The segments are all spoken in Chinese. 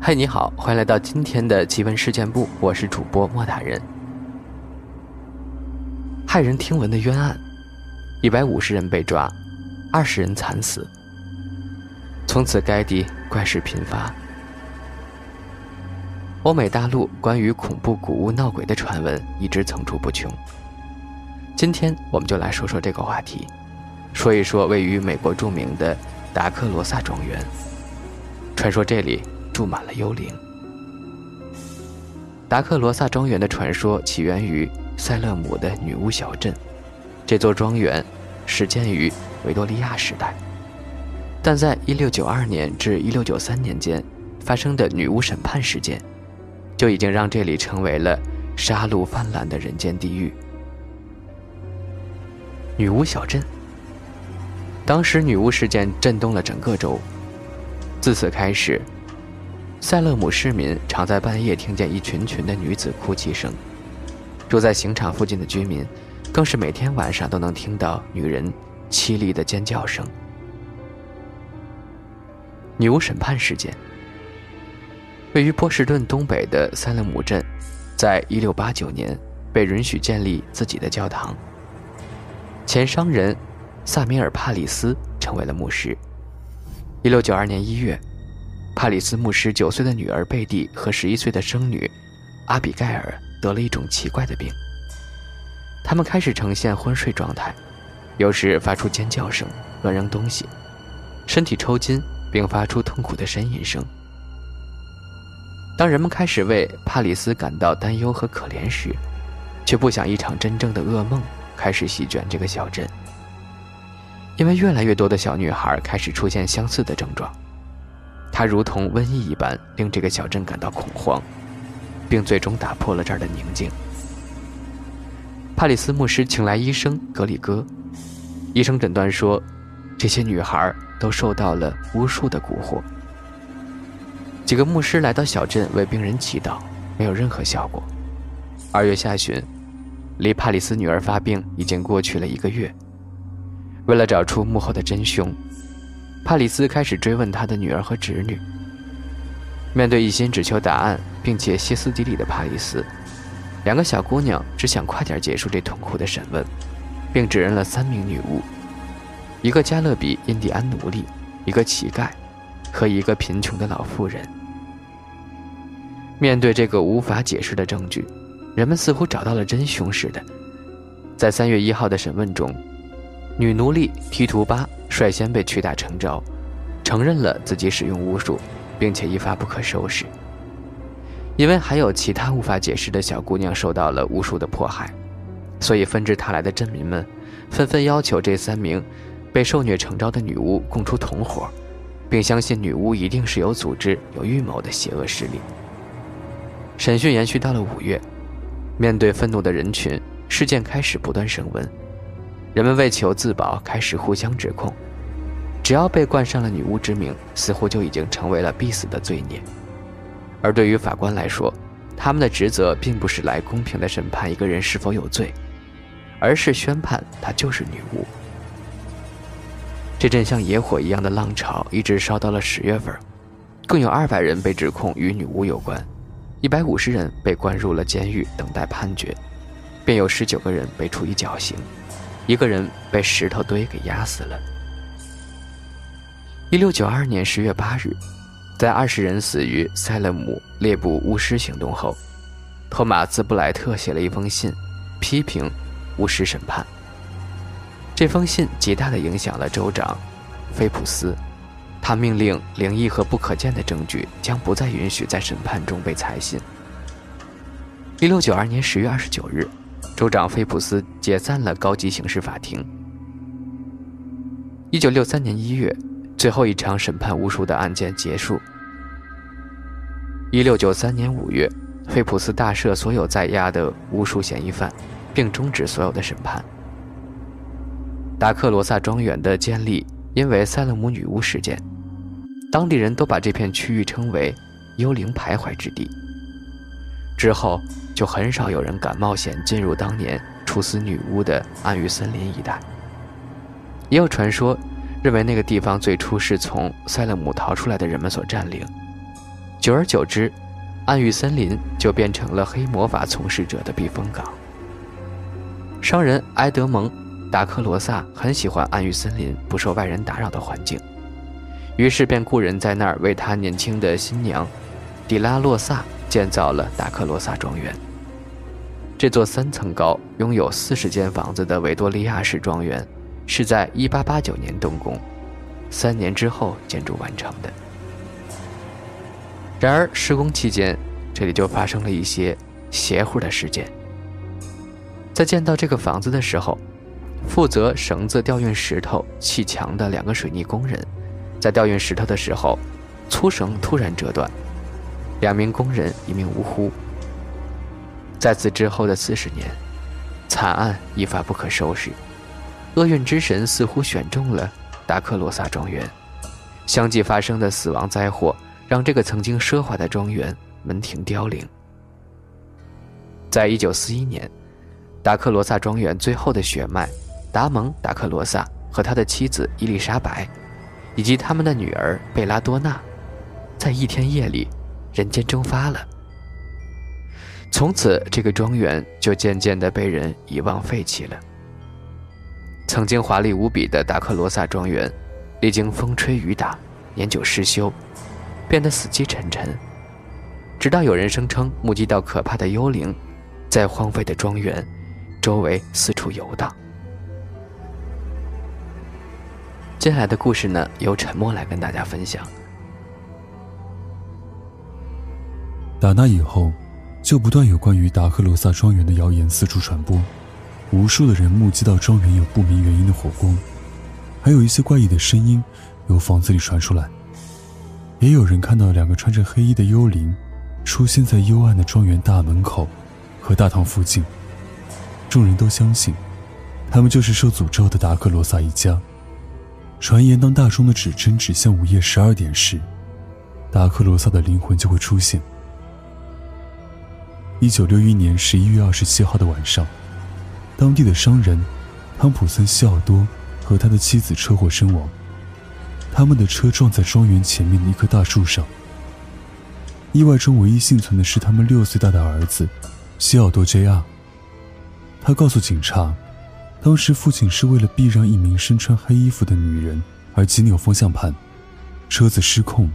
嗨，你好，欢迎来到今天的奇闻事件部，我是主播莫大人。骇人听闻的冤案，一百五十人被抓，二十人惨死。从此该地怪事频发。欧美大陆关于恐怖古屋闹鬼的传闻一直层出不穷。今天我们就来说说这个话题，说一说位于美国著名的达克罗萨庄园。传说这里。住满了幽灵。达克罗萨庄园的传说起源于塞勒姆的女巫小镇。这座庄园始建于维多利亚时代，但在1692年至1693年间发生的女巫审判事件，就已经让这里成为了杀戮泛滥的人间地狱。女巫小镇。当时女巫事件震动了整个州，自此开始。塞勒姆市民常在半夜听见一群群的女子哭泣声，住在刑场附近的居民，更是每天晚上都能听到女人凄厉的尖叫声。女巫审判事件。位于波士顿东北的塞勒姆镇，在1689年被允许建立自己的教堂。前商人萨米尔·帕里斯成为了牧师。1692年1月。帕里斯牧师九岁的女儿贝蒂和十一岁的生女阿比盖尔得了一种奇怪的病。他们开始呈现昏睡状态，有时发出尖叫声、乱扔东西，身体抽筋，并发出痛苦的呻吟声。当人们开始为帕里斯感到担忧和可怜时，却不想一场真正的噩梦开始席卷这个小镇，因为越来越多的小女孩开始出现相似的症状。它如同瘟疫一般，令这个小镇感到恐慌，并最终打破了这儿的宁静。帕里斯牧师请来医生格里戈，医生诊断说，这些女孩都受到了巫术的蛊惑。几个牧师来到小镇为病人祈祷，没有任何效果。二月下旬，离帕里斯女儿发病已经过去了一个月。为了找出幕后的真凶。帕里斯开始追问他的女儿和侄女。面对一心只求答案并且歇斯底里的帕里斯，两个小姑娘只想快点结束这痛苦的审问，并指认了三名女巫：一个加勒比印第安奴隶，一个乞丐，和一个贫穷的老妇人。面对这个无法解释的证据，人们似乎找到了真凶似的。在三月一号的审问中，女奴隶提图巴。率先被屈打成招，承认了自己使用巫术，并且一发不可收拾。因为还有其他无法解释的小姑娘受到了巫术的迫害，所以纷至沓来的镇民们纷纷要求这三名被受虐成招的女巫供出同伙，并相信女巫一定是有组织、有预谋的邪恶势力。审讯延续到了五月，面对愤怒的人群，事件开始不断升温。人们为求自保，开始互相指控。只要被冠上了女巫之名，似乎就已经成为了必死的罪孽。而对于法官来说，他们的职责并不是来公平地审判一个人是否有罪，而是宣判她就是女巫。这阵像野火一样的浪潮一直烧到了十月份，共有二百人被指控与女巫有关，一百五十人被关入了监狱等待判决，便有十九个人被处以绞刑。一个人被石头堆给压死了。一六九二年十月八日，在二十人死于塞勒姆猎捕巫师行动后，托马斯·布莱特写了一封信，批评巫师审判。这封信极大地影响了州长菲普斯，他命令灵异和不可见的证据将不再允许在审判中被采信。一六九二年十月二十九日。州长菲普斯解散了高级刑事法庭。一九六三年一月，最后一场审判巫术的案件结束。一六九三年五月，菲普斯大赦所有在押的巫术嫌疑犯，并终止所有的审判。达克罗萨庄园的建立因为塞勒姆女巫事件，当地人都把这片区域称为“幽灵徘徊之地”。之后就很少有人敢冒险进入当年处死女巫的暗域森林一带。也有传说认为那个地方最初是从塞勒姆逃出来的人们所占领，久而久之，暗域森林就变成了黑魔法从事者的避风港。商人埃德蒙。达克罗萨很喜欢暗域森林不受外人打扰的环境，于是便雇人在那儿为他年轻的新娘迪拉洛萨建造了达克罗萨庄园。这座三层高、拥有四十间房子的维多利亚式庄园，是在1889年动工，三年之后建筑完成的。然而施工期间，这里就发生了一些邪乎的事件。在建造这个房子的时候，负责绳子吊运石头砌墙的两个水泥工人，在吊运石头的时候，粗绳突然折断，两名工人一命呜呼。在此之后的四十年，惨案一发不可收拾，厄运之神似乎选中了达克罗萨庄园，相继发生的死亡灾祸让这个曾经奢华的庄园门庭凋零。在一九四一年，达克罗萨庄园最后的血脉。达蒙·达克罗萨和他的妻子伊丽莎白，以及他们的女儿贝拉多娜，在一天夜里人间蒸发了。从此，这个庄园就渐渐地被人遗忘废弃了。曾经华丽无比的达克罗萨庄园，历经风吹雨打，年久失修，变得死气沉沉。直到有人声称目击到可怕的幽灵，在荒废的庄园周围四处游荡。接下来的故事呢，由沉默来跟大家分享。打那以后，就不断有关于达克罗萨庄园的谣言四处传播，无数的人目击到庄园有不明原因的火光，还有一些怪异的声音由房子里传出来，也有人看到两个穿着黑衣的幽灵出现在幽暗的庄园大门口和大堂附近。众人都相信，他们就是受诅咒的达克罗萨一家。传言，当大钟的指针指向午夜十二点时，达克罗萨的灵魂就会出现。一九六一年十一月二十七号的晚上，当地的商人汤普森·西奥多和他的妻子车祸身亡，他们的车撞在庄园前面的一棵大树上。意外中唯一幸存的是他们六岁大的儿子西奥多 ·J.R。他告诉警察。当时，父亲是为了避让一名身穿黑衣服的女人而急扭方向盘，车子失控，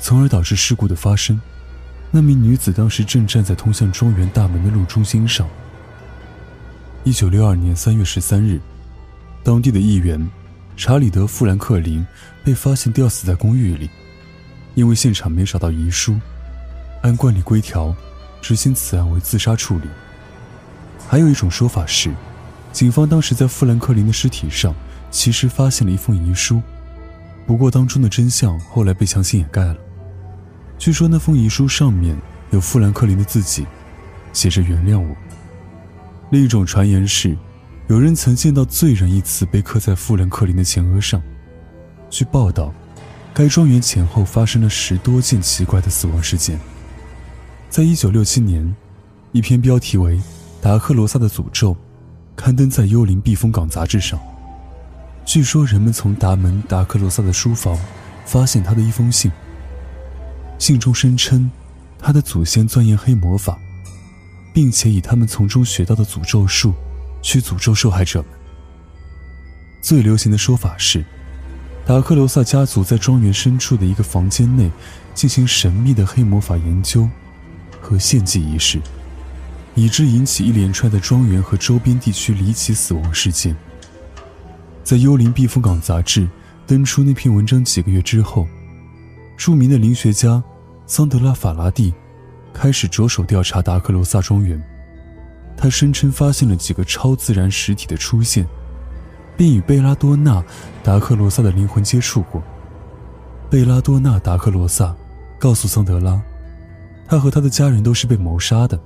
从而导致事故的发生。那名女子当时正站在通向庄园大门的路中心上。一九六二年三月十三日，当地的议员查理德·富兰克林被发现吊死在公寓里，因为现场没找到遗书，按惯例规条，执行此案为自杀处理。还有一种说法是。警方当时在富兰克林的尸体上，其实发现了一封遗书，不过当中的真相后来被强行掩盖了。据说那封遗书上面有富兰克林的字迹，写着“原谅我”。另一种传言是，有人曾见到“罪人”一词被刻在富兰克林的前额上。据报道，该庄园前后发生了十多件奇怪的死亡事件。在一九六七年，一篇标题为《达克罗萨的诅咒》。刊登在《幽灵避风港》杂志上。据说人们从达门·达克罗萨的书房发现他的一封信，信中声称他的祖先钻研黑魔法，并且以他们从中学到的诅咒术去诅咒受害者们。最流行的说法是，达克罗萨家族在庄园深处的一个房间内进行神秘的黑魔法研究和献祭仪式。以致引起一连串的庄园和周边地区离奇死亡事件。在《幽灵避风港》杂志登出那篇文章几个月之后，著名的灵学家桑德拉·法拉第开始着手调查达克罗萨庄园。他声称发现了几个超自然实体的出现，并与贝拉多纳·达克罗萨的灵魂接触过。贝拉多纳·达克罗萨告诉桑德拉，他和他的家人都是被谋杀的，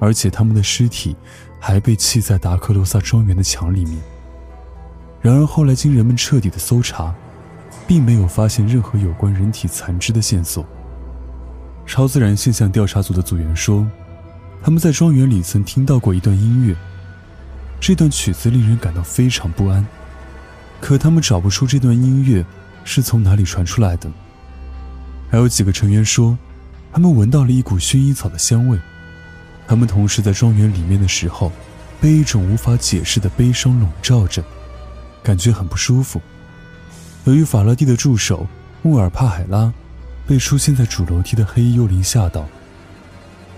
而且他们的尸体还被砌在达克罗萨庄园的墙里面。然而后来经人们彻底的搜查，并没有发现任何有关人体残肢的线索。超自然现象调查组的组员说，他们在庄园里曾听到过一段音乐，这段曲子令人感到非常不安，可他们找不出这段音乐是从哪里传出来的。还有几个成员说，他们闻到了一股薰衣草的香味。他们同时在庄园里面的时候，被一种无法解释的悲伤笼罩着，感觉很不舒服。由于法拉第的助手穆尔帕海拉。被出现在主楼梯的黑衣幽灵吓到，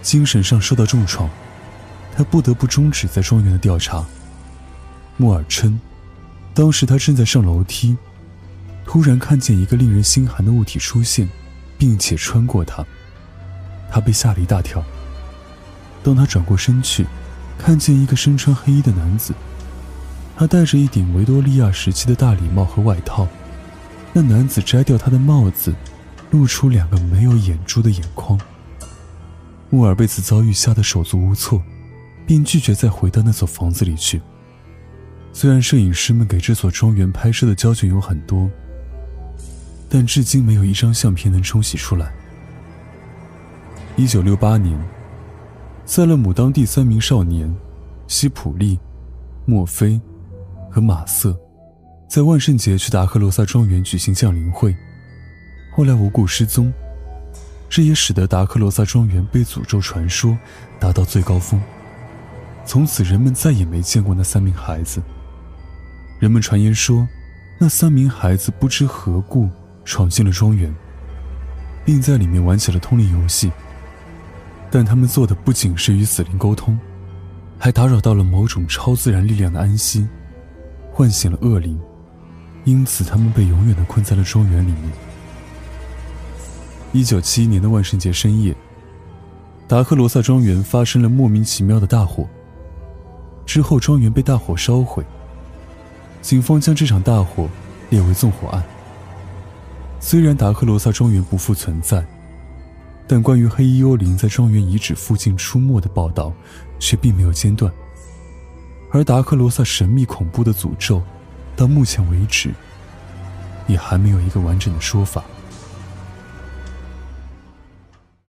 精神上受到重创，他不得不终止在庄园的调查。莫尔称，当时他正在上楼梯，突然看见一个令人心寒的物体出现，并且穿过他，他被吓了一大跳。当他转过身去，看见一个身穿黑衣的男子，他戴着一顶维多利亚时期的大礼帽和外套，那男子摘掉他的帽子。露出两个没有眼珠的眼眶。穆尔被此遭遇吓得手足无措，并拒绝再回到那所房子里去。虽然摄影师们给这所庄园拍摄的胶卷有很多，但至今没有一张相片能冲洗出来。一九六八年，塞勒姆当地三名少年西普利、墨菲和马瑟，在万圣节去达克罗萨庄园举行降临会。后来无故失踪，这也使得达克罗萨庄园被诅咒传说达到最高峰。从此，人们再也没见过那三名孩子。人们传言说，那三名孩子不知何故闯进了庄园，并在里面玩起了通灵游戏。但他们做的不仅是与死灵沟通，还打扰到了某种超自然力量的安息，唤醒了恶灵，因此他们被永远的困在了庄园里面。一九七一年的万圣节深夜，达克罗萨庄园发生了莫名其妙的大火。之后，庄园被大火烧毁。警方将这场大火列为纵火案。虽然达克罗萨庄园不复存在，但关于黑衣幽灵在庄园遗址附近出没的报道却并没有间断。而达克罗萨神秘恐怖的诅咒，到目前为止，也还没有一个完整的说法。